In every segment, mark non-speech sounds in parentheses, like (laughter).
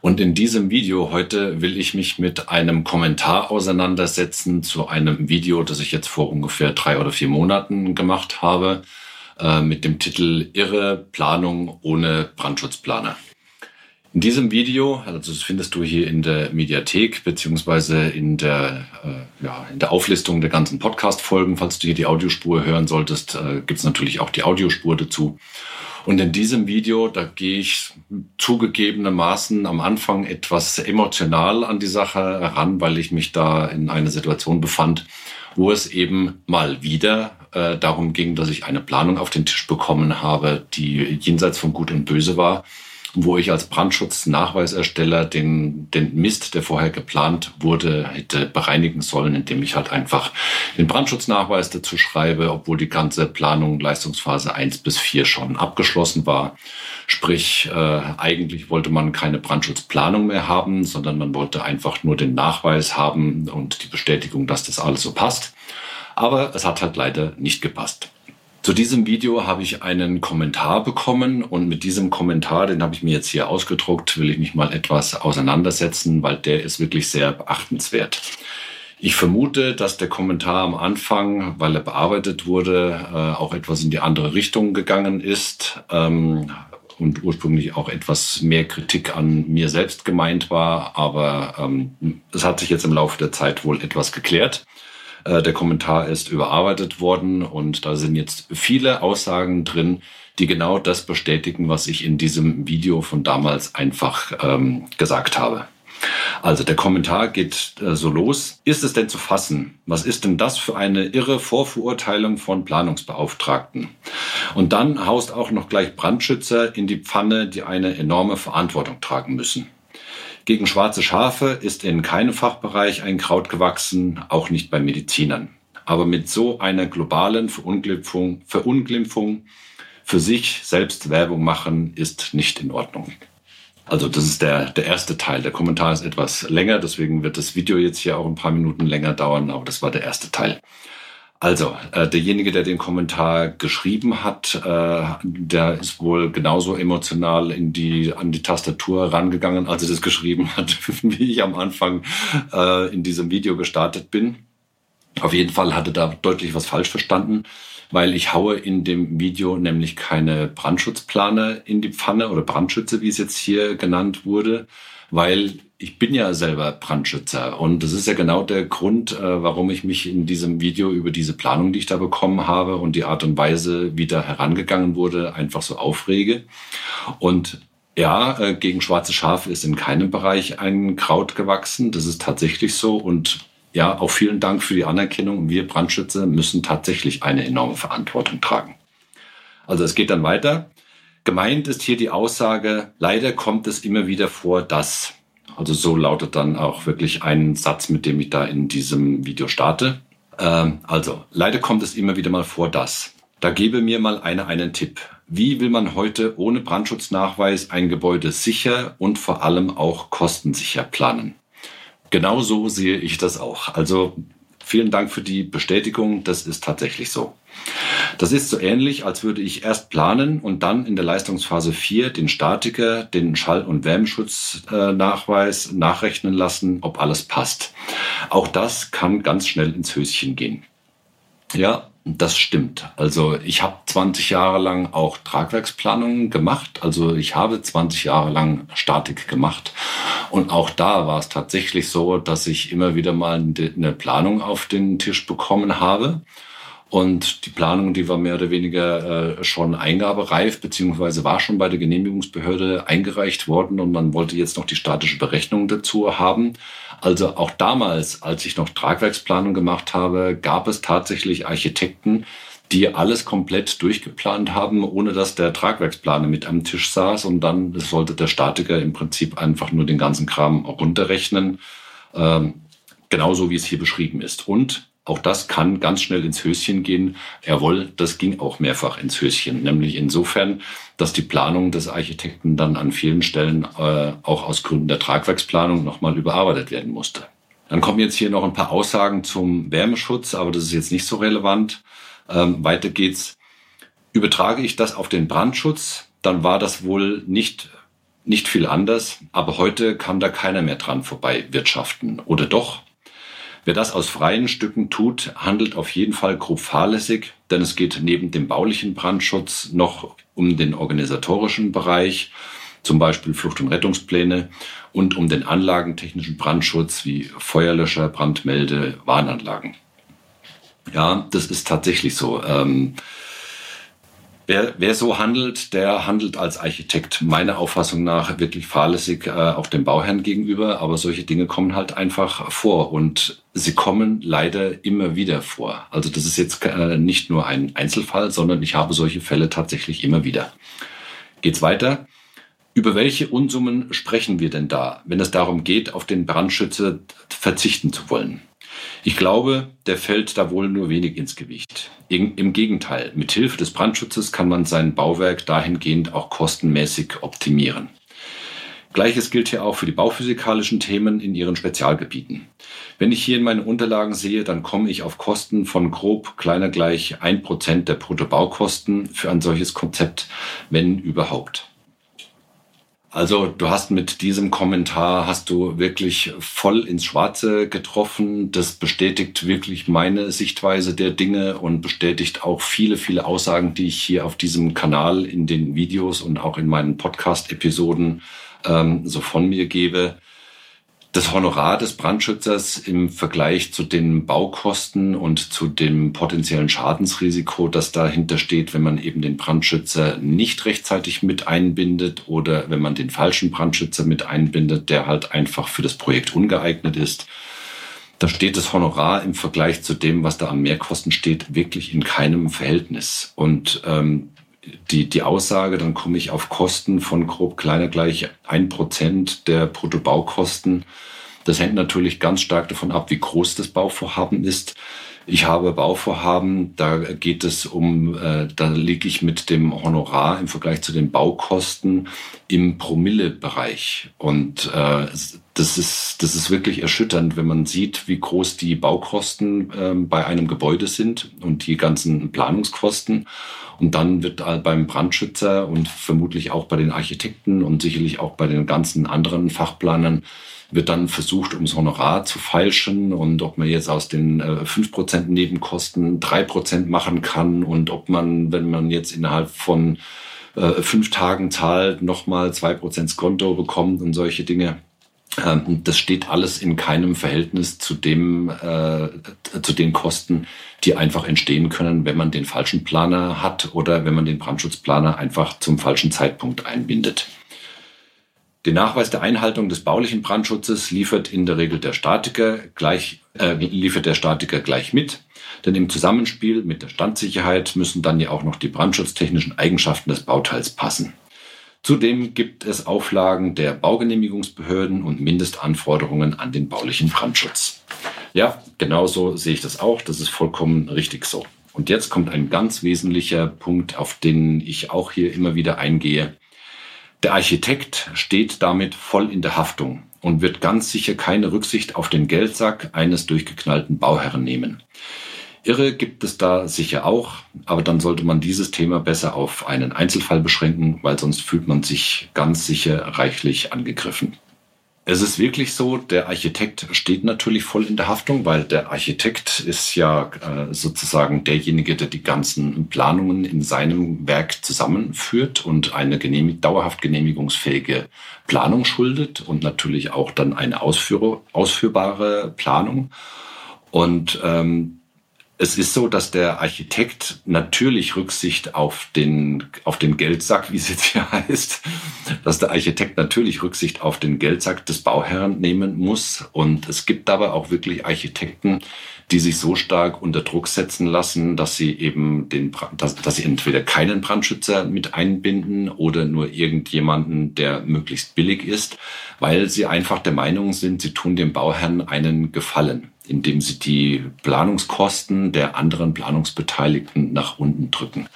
Und in diesem Video heute will ich mich mit einem Kommentar auseinandersetzen zu einem Video, das ich jetzt vor ungefähr drei oder vier Monaten gemacht habe, äh, mit dem Titel Irre Planung ohne Brandschutzplaner. In diesem Video, also das findest du hier in der Mediathek beziehungsweise in der, äh, ja, in der Auflistung der ganzen Podcast-Folgen, falls du hier die Audiospur hören solltest, äh, gibt es natürlich auch die Audiospur dazu. Und in diesem Video, da gehe ich zugegebenermaßen am Anfang etwas emotional an die Sache heran, weil ich mich da in einer Situation befand, wo es eben mal wieder äh, darum ging, dass ich eine Planung auf den Tisch bekommen habe, die jenseits von Gut und Böse war wo ich als Brandschutznachweisersteller den, den Mist, der vorher geplant wurde, hätte bereinigen sollen, indem ich halt einfach den Brandschutznachweis dazu schreibe, obwohl die ganze Planung Leistungsphase 1 bis 4 schon abgeschlossen war. Sprich, äh, eigentlich wollte man keine Brandschutzplanung mehr haben, sondern man wollte einfach nur den Nachweis haben und die Bestätigung, dass das alles so passt. Aber es hat halt leider nicht gepasst. Zu diesem Video habe ich einen Kommentar bekommen und mit diesem Kommentar, den habe ich mir jetzt hier ausgedruckt, will ich mich mal etwas auseinandersetzen, weil der ist wirklich sehr beachtenswert. Ich vermute, dass der Kommentar am Anfang, weil er bearbeitet wurde, äh, auch etwas in die andere Richtung gegangen ist ähm, und ursprünglich auch etwas mehr Kritik an mir selbst gemeint war, aber ähm, es hat sich jetzt im Laufe der Zeit wohl etwas geklärt. Äh, der Kommentar ist überarbeitet worden und da sind jetzt viele Aussagen drin, die genau das bestätigen, was ich in diesem Video von damals einfach ähm, gesagt habe. Also der Kommentar geht äh, so los. Ist es denn zu fassen? Was ist denn das für eine irre Vorverurteilung von Planungsbeauftragten? Und dann haust auch noch gleich Brandschützer in die Pfanne, die eine enorme Verantwortung tragen müssen. Gegen schwarze Schafe ist in keinem Fachbereich ein Kraut gewachsen, auch nicht bei Medizinern. Aber mit so einer globalen Verunglimpfung, Verunglimpfung für sich selbst Werbung machen, ist nicht in Ordnung. Also das ist der, der erste Teil. Der Kommentar ist etwas länger, deswegen wird das Video jetzt hier auch ein paar Minuten länger dauern, aber das war der erste Teil. Also, äh, derjenige, der den Kommentar geschrieben hat, äh, der ist wohl genauso emotional in die, an die Tastatur rangegangen, als er das geschrieben hat, (laughs) wie ich am Anfang äh, in diesem Video gestartet bin. Auf jeden Fall hatte da deutlich was falsch verstanden, weil ich haue in dem Video nämlich keine Brandschutzplaner in die Pfanne oder Brandschütze, wie es jetzt hier genannt wurde, weil ich bin ja selber Brandschützer und das ist ja genau der Grund, äh, warum ich mich in diesem Video über diese Planung, die ich da bekommen habe und die Art und Weise, wie da herangegangen wurde, einfach so aufrege. Und ja, äh, gegen schwarze Schafe ist in keinem Bereich ein Kraut gewachsen. Das ist tatsächlich so. Und ja, auch vielen Dank für die Anerkennung. Wir Brandschützer müssen tatsächlich eine enorme Verantwortung tragen. Also es geht dann weiter. Gemeint ist hier die Aussage, leider kommt es immer wieder vor, dass also so lautet dann auch wirklich ein Satz, mit dem ich da in diesem Video starte. Ähm, also, leider kommt es immer wieder mal vor, dass. Da gebe mir mal einer einen Tipp. Wie will man heute ohne Brandschutznachweis ein Gebäude sicher und vor allem auch kostensicher planen? Genau so sehe ich das auch. Also vielen Dank für die Bestätigung. Das ist tatsächlich so. Das ist so ähnlich, als würde ich erst planen und dann in der Leistungsphase 4 den Statiker, den Schall- und Wärmeschutznachweis nachrechnen lassen, ob alles passt. Auch das kann ganz schnell ins Höschen gehen. Ja, das stimmt. Also ich habe 20 Jahre lang auch Tragwerksplanungen gemacht. Also ich habe 20 Jahre lang Statik gemacht. Und auch da war es tatsächlich so, dass ich immer wieder mal eine Planung auf den Tisch bekommen habe. Und die Planung, die war mehr oder weniger äh, schon eingabereif, beziehungsweise war schon bei der Genehmigungsbehörde eingereicht worden und man wollte jetzt noch die statische Berechnung dazu haben. Also auch damals, als ich noch Tragwerksplanung gemacht habe, gab es tatsächlich Architekten, die alles komplett durchgeplant haben, ohne dass der Tragwerksplaner mit am Tisch saß. Und dann sollte der Statiker im Prinzip einfach nur den ganzen Kram runterrechnen. Ähm, genauso wie es hier beschrieben ist. Und Auch das kann ganz schnell ins Höschen gehen. Jawohl, das ging auch mehrfach ins Höschen. Nämlich insofern, dass die Planung des Architekten dann an vielen Stellen äh, auch aus Gründen der Tragwerksplanung nochmal überarbeitet werden musste. Dann kommen jetzt hier noch ein paar Aussagen zum Wärmeschutz, aber das ist jetzt nicht so relevant. Ähm, weiter geht's. Übertrage ich das auf den Brandschutz, dann war das wohl nicht, nicht viel anders, aber heute kann da keiner mehr dran vorbei wirtschaften. Oder doch? Wer das aus freien Stücken tut, handelt auf jeden Fall grob fahrlässig, denn es geht neben dem baulichen Brandschutz noch um den organisatorischen Bereich, zum Beispiel Flucht- und Rettungspläne und um den anlagentechnischen Brandschutz wie Feuerlöscher, Brandmelde, Warnanlagen. Ja, das ist tatsächlich so. Ähm, Wer, wer so handelt, der handelt als Architekt meiner Auffassung nach wirklich fahrlässig äh, auch dem Bauherrn gegenüber. Aber solche Dinge kommen halt einfach vor und sie kommen leider immer wieder vor. Also das ist jetzt äh, nicht nur ein Einzelfall, sondern ich habe solche Fälle tatsächlich immer wieder. Geht's weiter? Über welche Unsummen sprechen wir denn da, wenn es darum geht, auf den Brandschütze verzichten zu wollen? Ich glaube, der fällt da wohl nur wenig ins Gewicht. Im Gegenteil, mit Hilfe des Brandschutzes kann man sein Bauwerk dahingehend auch kostenmäßig optimieren. Gleiches gilt hier auch für die bauphysikalischen Themen in ihren Spezialgebieten. Wenn ich hier in meine Unterlagen sehe, dann komme ich auf Kosten von grob kleiner gleich ein Prozent der Bruttobaukosten für ein solches Konzept, wenn überhaupt. Also du hast mit diesem Kommentar hast du wirklich voll ins Schwarze getroffen. Das bestätigt wirklich meine Sichtweise der Dinge und bestätigt auch viele, viele Aussagen, die ich hier auf diesem Kanal in den Videos und auch in meinen Podcast-Episoden ähm, so von mir gebe das Honorar des Brandschützers im Vergleich zu den Baukosten und zu dem potenziellen Schadensrisiko, das dahinter steht, wenn man eben den Brandschützer nicht rechtzeitig mit einbindet oder wenn man den falschen Brandschützer mit einbindet, der halt einfach für das Projekt ungeeignet ist. Da steht das Honorar im Vergleich zu dem, was da an Mehrkosten steht, wirklich in keinem Verhältnis. Und ähm, die, die Aussage, dann komme ich auf Kosten von grob kleiner gleich ein Prozent der Bruttobaukosten. Das hängt natürlich ganz stark davon ab, wie groß das Bauvorhaben ist. Ich habe Bauvorhaben, da geht es um, äh, da liege ich mit dem Honorar im Vergleich zu den Baukosten im Promille-Bereich. Und äh, das ist, das ist wirklich erschütternd, wenn man sieht, wie groß die Baukosten äh, bei einem Gebäude sind und die ganzen Planungskosten. Und dann wird beim Brandschützer und vermutlich auch bei den Architekten und sicherlich auch bei den ganzen anderen Fachplanern wird dann versucht, ums Honorar zu feilschen und ob man jetzt aus den äh, fünf Prozent Nebenkosten drei Prozent machen kann und ob man, wenn man jetzt innerhalb von äh, fünf Tagen zahlt, nochmal zwei Prozent Konto bekommt und solche Dinge. Ähm, das steht alles in keinem Verhältnis zu dem, äh, zu den Kosten, die einfach entstehen können, wenn man den falschen Planer hat oder wenn man den Brandschutzplaner einfach zum falschen Zeitpunkt einbindet. Den Nachweis der Einhaltung des baulichen Brandschutzes liefert in der Regel der Statiker gleich, äh, liefert der Statiker gleich mit. Denn im Zusammenspiel mit der Standsicherheit müssen dann ja auch noch die brandschutztechnischen Eigenschaften des Bauteils passen. Zudem gibt es Auflagen der Baugenehmigungsbehörden und Mindestanforderungen an den baulichen Brandschutz. Ja, genauso sehe ich das auch. Das ist vollkommen richtig so. Und jetzt kommt ein ganz wesentlicher Punkt, auf den ich auch hier immer wieder eingehe. Der Architekt steht damit voll in der Haftung und wird ganz sicher keine Rücksicht auf den Geldsack eines durchgeknallten Bauherren nehmen. Irre gibt es da sicher auch, aber dann sollte man dieses Thema besser auf einen Einzelfall beschränken, weil sonst fühlt man sich ganz sicher reichlich angegriffen. Es ist wirklich so, der Architekt steht natürlich voll in der Haftung, weil der Architekt ist ja äh, sozusagen derjenige, der die ganzen Planungen in seinem Werk zusammenführt und eine genehmig dauerhaft genehmigungsfähige Planung schuldet und natürlich auch dann eine ausführ ausführbare Planung. Und ähm, es ist so, dass der Architekt natürlich Rücksicht auf den, auf den Geldsack, wie es jetzt hier (laughs) heißt, dass der Architekt natürlich Rücksicht auf den Geldsack des Bauherrn nehmen muss. Und es gibt dabei auch wirklich Architekten, die sich so stark unter Druck setzen lassen, dass sie eben den, dass, dass sie entweder keinen Brandschützer mit einbinden oder nur irgendjemanden, der möglichst billig ist, weil sie einfach der Meinung sind, sie tun dem Bauherrn einen Gefallen indem sie die Planungskosten der anderen Planungsbeteiligten nach unten drücken.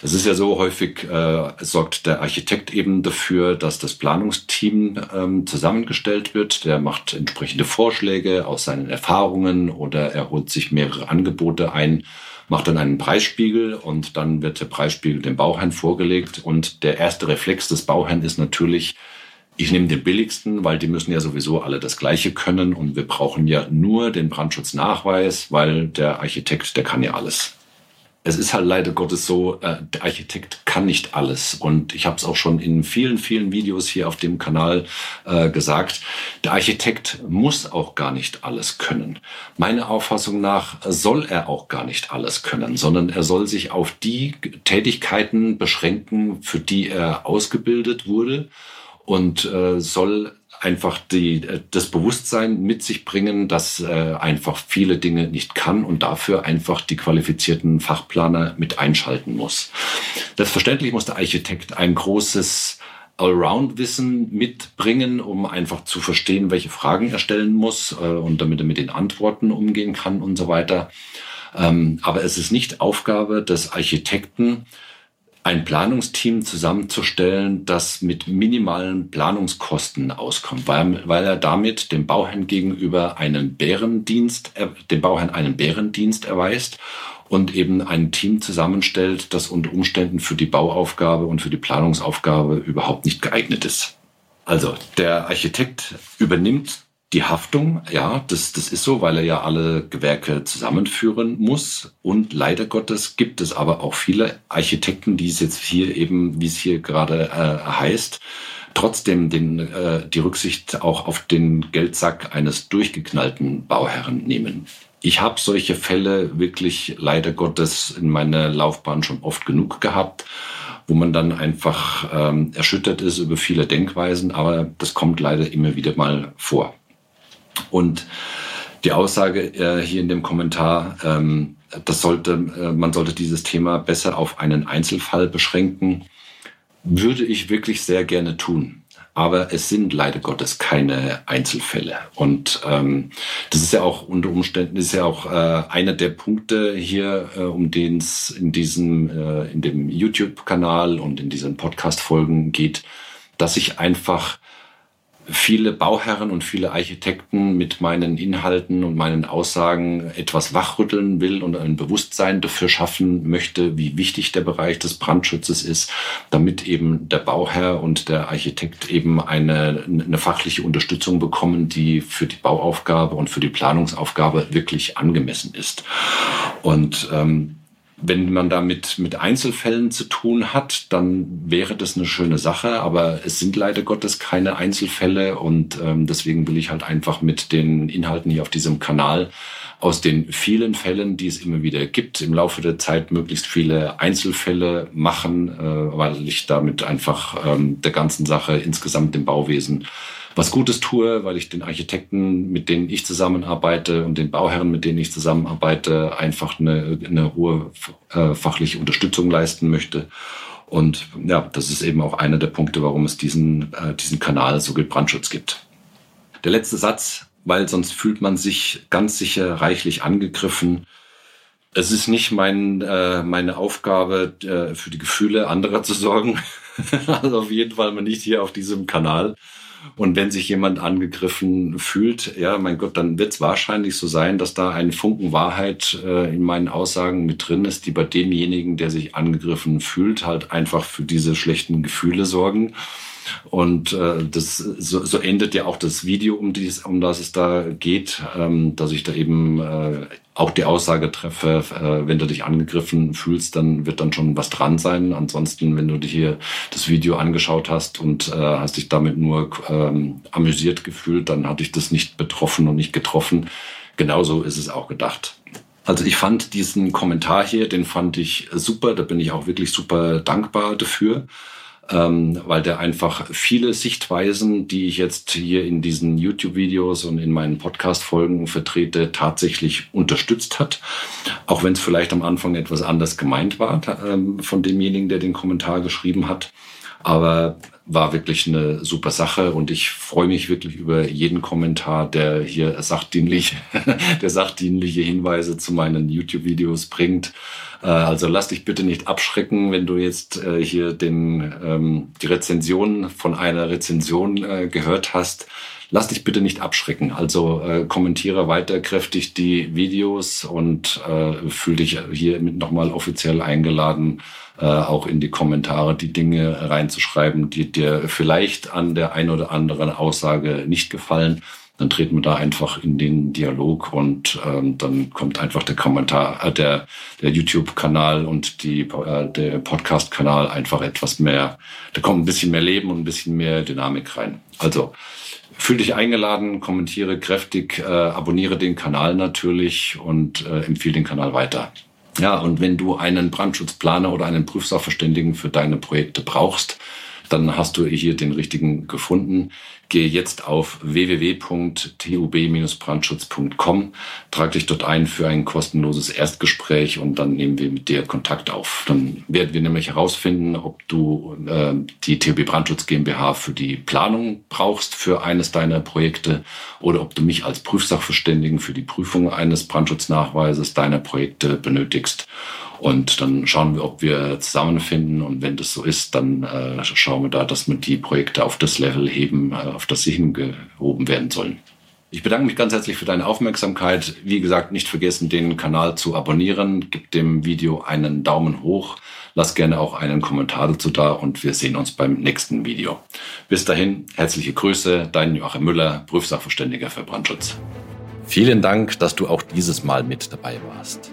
Es ist ja so, häufig äh, sorgt der Architekt eben dafür, dass das Planungsteam ähm, zusammengestellt wird. Der macht entsprechende Vorschläge aus seinen Erfahrungen oder er holt sich mehrere Angebote ein, macht dann einen Preisspiegel und dann wird der Preisspiegel dem Bauherrn vorgelegt. Und der erste Reflex des Bauherrn ist natürlich, ich nehme den billigsten, weil die müssen ja sowieso alle das Gleiche können und wir brauchen ja nur den Brandschutznachweis, weil der Architekt, der kann ja alles es ist halt leider Gottes so, äh, der Architekt kann nicht alles. Und ich habe es auch schon in vielen, vielen Videos hier auf dem Kanal äh, gesagt, der Architekt muss auch gar nicht alles können. Meiner Auffassung nach soll er auch gar nicht alles können, sondern er soll sich auf die Tätigkeiten beschränken, für die er ausgebildet wurde und äh, soll einfach die, äh, das Bewusstsein mit sich bringen, dass äh, einfach viele Dinge nicht kann und dafür einfach die qualifizierten Fachplaner mit einschalten muss. Selbstverständlich muss der Architekt ein großes Allround-Wissen mitbringen, um einfach zu verstehen, welche Fragen er stellen muss äh, und damit er mit den Antworten umgehen kann und so weiter. Ähm, aber es ist nicht Aufgabe des Architekten, ein Planungsteam zusammenzustellen, das mit minimalen Planungskosten auskommt, weil, weil er damit dem Bauherrn gegenüber einen Bärendienst, dem Bauherrn einen Bärendienst erweist und eben ein Team zusammenstellt, das unter Umständen für die Bauaufgabe und für die Planungsaufgabe überhaupt nicht geeignet ist. Also der Architekt übernimmt die Haftung, ja, das, das ist so, weil er ja alle Gewerke zusammenführen muss. Und leider Gottes gibt es aber auch viele Architekten, die es jetzt hier eben, wie es hier gerade äh, heißt, trotzdem den, äh, die Rücksicht auch auf den Geldsack eines durchgeknallten Bauherren nehmen. Ich habe solche Fälle wirklich leider Gottes in meiner Laufbahn schon oft genug gehabt wo man dann einfach ähm, erschüttert ist über viele Denkweisen, aber das kommt leider immer wieder mal vor. Und die Aussage äh, hier in dem Kommentar, ähm, das sollte, äh, man sollte dieses Thema besser auf einen Einzelfall beschränken, würde ich wirklich sehr gerne tun. Aber es sind leider Gottes keine Einzelfälle. Und ähm, das ist ja auch unter Umständen ist ja auch äh, einer der Punkte hier, äh, um den es in diesem äh, in dem YouTube-Kanal und in diesen Podcast-Folgen geht, dass ich einfach viele Bauherren und viele Architekten mit meinen Inhalten und meinen Aussagen etwas wachrütteln will und ein Bewusstsein dafür schaffen möchte, wie wichtig der Bereich des Brandschutzes ist, damit eben der Bauherr und der Architekt eben eine, eine fachliche Unterstützung bekommen, die für die Bauaufgabe und für die Planungsaufgabe wirklich angemessen ist. Und ähm, wenn man da mit, mit Einzelfällen zu tun hat, dann wäre das eine schöne Sache, aber es sind leider Gottes keine Einzelfälle und ähm, deswegen will ich halt einfach mit den Inhalten hier auf diesem Kanal aus den vielen Fällen, die es immer wieder gibt, im Laufe der Zeit möglichst viele Einzelfälle machen, äh, weil ich damit einfach ähm, der ganzen Sache insgesamt im Bauwesen was Gutes tue, weil ich den Architekten, mit denen ich zusammenarbeite und den Bauherren, mit denen ich zusammenarbeite, einfach eine, eine hohe äh, fachliche Unterstützung leisten möchte. Und ja, das ist eben auch einer der Punkte, warum es diesen, äh, diesen Kanal so gibt Brandschutz gibt. Der letzte Satz, weil sonst fühlt man sich ganz sicher reichlich angegriffen. Es ist nicht mein, äh, meine Aufgabe, äh, für die Gefühle anderer zu sorgen. (laughs) also auf jeden Fall mal nicht hier auf diesem Kanal. Und wenn sich jemand angegriffen fühlt, ja, mein Gott, dann wird es wahrscheinlich so sein, dass da ein Funken Wahrheit äh, in meinen Aussagen mit drin ist, die bei demjenigen, der sich angegriffen fühlt, halt einfach für diese schlechten Gefühle sorgen. Und äh, das so, so endet ja auch das Video, um, dies, um das es da geht, ähm, dass ich da eben äh, auch die Aussage treffe, äh, wenn du dich angegriffen fühlst, dann wird dann schon was dran sein. Ansonsten, wenn du dir hier das Video angeschaut hast und äh, hast dich damit nur ähm, amüsiert gefühlt, dann hat dich das nicht betroffen und nicht getroffen. Genauso ist es auch gedacht. Also ich fand diesen Kommentar hier, den fand ich super, da bin ich auch wirklich super dankbar dafür ähm, weil der einfach viele Sichtweisen, die ich jetzt hier in diesen YouTube-Videos und in meinen Podcast-Folgen vertrete, tatsächlich unterstützt hat. Auch wenn es vielleicht am Anfang etwas anders gemeint war ähm, von demjenigen, der den Kommentar geschrieben hat. Aber war wirklich eine super Sache und ich freue mich wirklich über jeden Kommentar, der hier sachdienlich, (laughs) der sachdienliche Hinweise zu meinen YouTube-Videos bringt. Äh, also lass dich bitte nicht abschrecken, wenn du jetzt äh, hier den, ähm, die Rezension von einer Rezension äh, gehört hast. Lass dich bitte nicht abschrecken. Also äh, kommentiere weiter kräftig die Videos und äh, fühl dich hier mit nochmal offiziell eingeladen, äh, auch in die Kommentare die Dinge reinzuschreiben, die dir vielleicht an der ein oder anderen Aussage nicht gefallen dann treten wir da einfach in den Dialog und ähm, dann kommt einfach der Kommentar, äh, der, der YouTube-Kanal und die, äh, der Podcast-Kanal einfach etwas mehr, da kommt ein bisschen mehr Leben und ein bisschen mehr Dynamik rein. Also fühl dich eingeladen, kommentiere kräftig, äh, abonniere den Kanal natürlich und äh, empfehle den Kanal weiter. Ja, und wenn du einen Brandschutzplaner oder einen Prüfsachverständigen für deine Projekte brauchst, dann hast du hier den richtigen gefunden. Gehe jetzt auf www.tub-brandschutz.com, trag dich dort ein für ein kostenloses Erstgespräch und dann nehmen wir mit dir Kontakt auf. Dann werden wir nämlich herausfinden, ob du äh, die TUB Brandschutz GmbH für die Planung brauchst für eines deiner Projekte oder ob du mich als Prüfsachverständigen für die Prüfung eines Brandschutznachweises deiner Projekte benötigst. Und dann schauen wir, ob wir zusammenfinden. Und wenn das so ist, dann äh, schauen wir da, dass wir die Projekte auf das Level heben, äh, auf das sie hingehoben werden sollen. Ich bedanke mich ganz herzlich für deine Aufmerksamkeit. Wie gesagt, nicht vergessen, den Kanal zu abonnieren. Gib dem Video einen Daumen hoch. Lass gerne auch einen Kommentar dazu da und wir sehen uns beim nächsten Video. Bis dahin, herzliche Grüße, dein Joachim Müller, Prüfsachverständiger für Brandschutz. Vielen Dank, dass du auch dieses Mal mit dabei warst.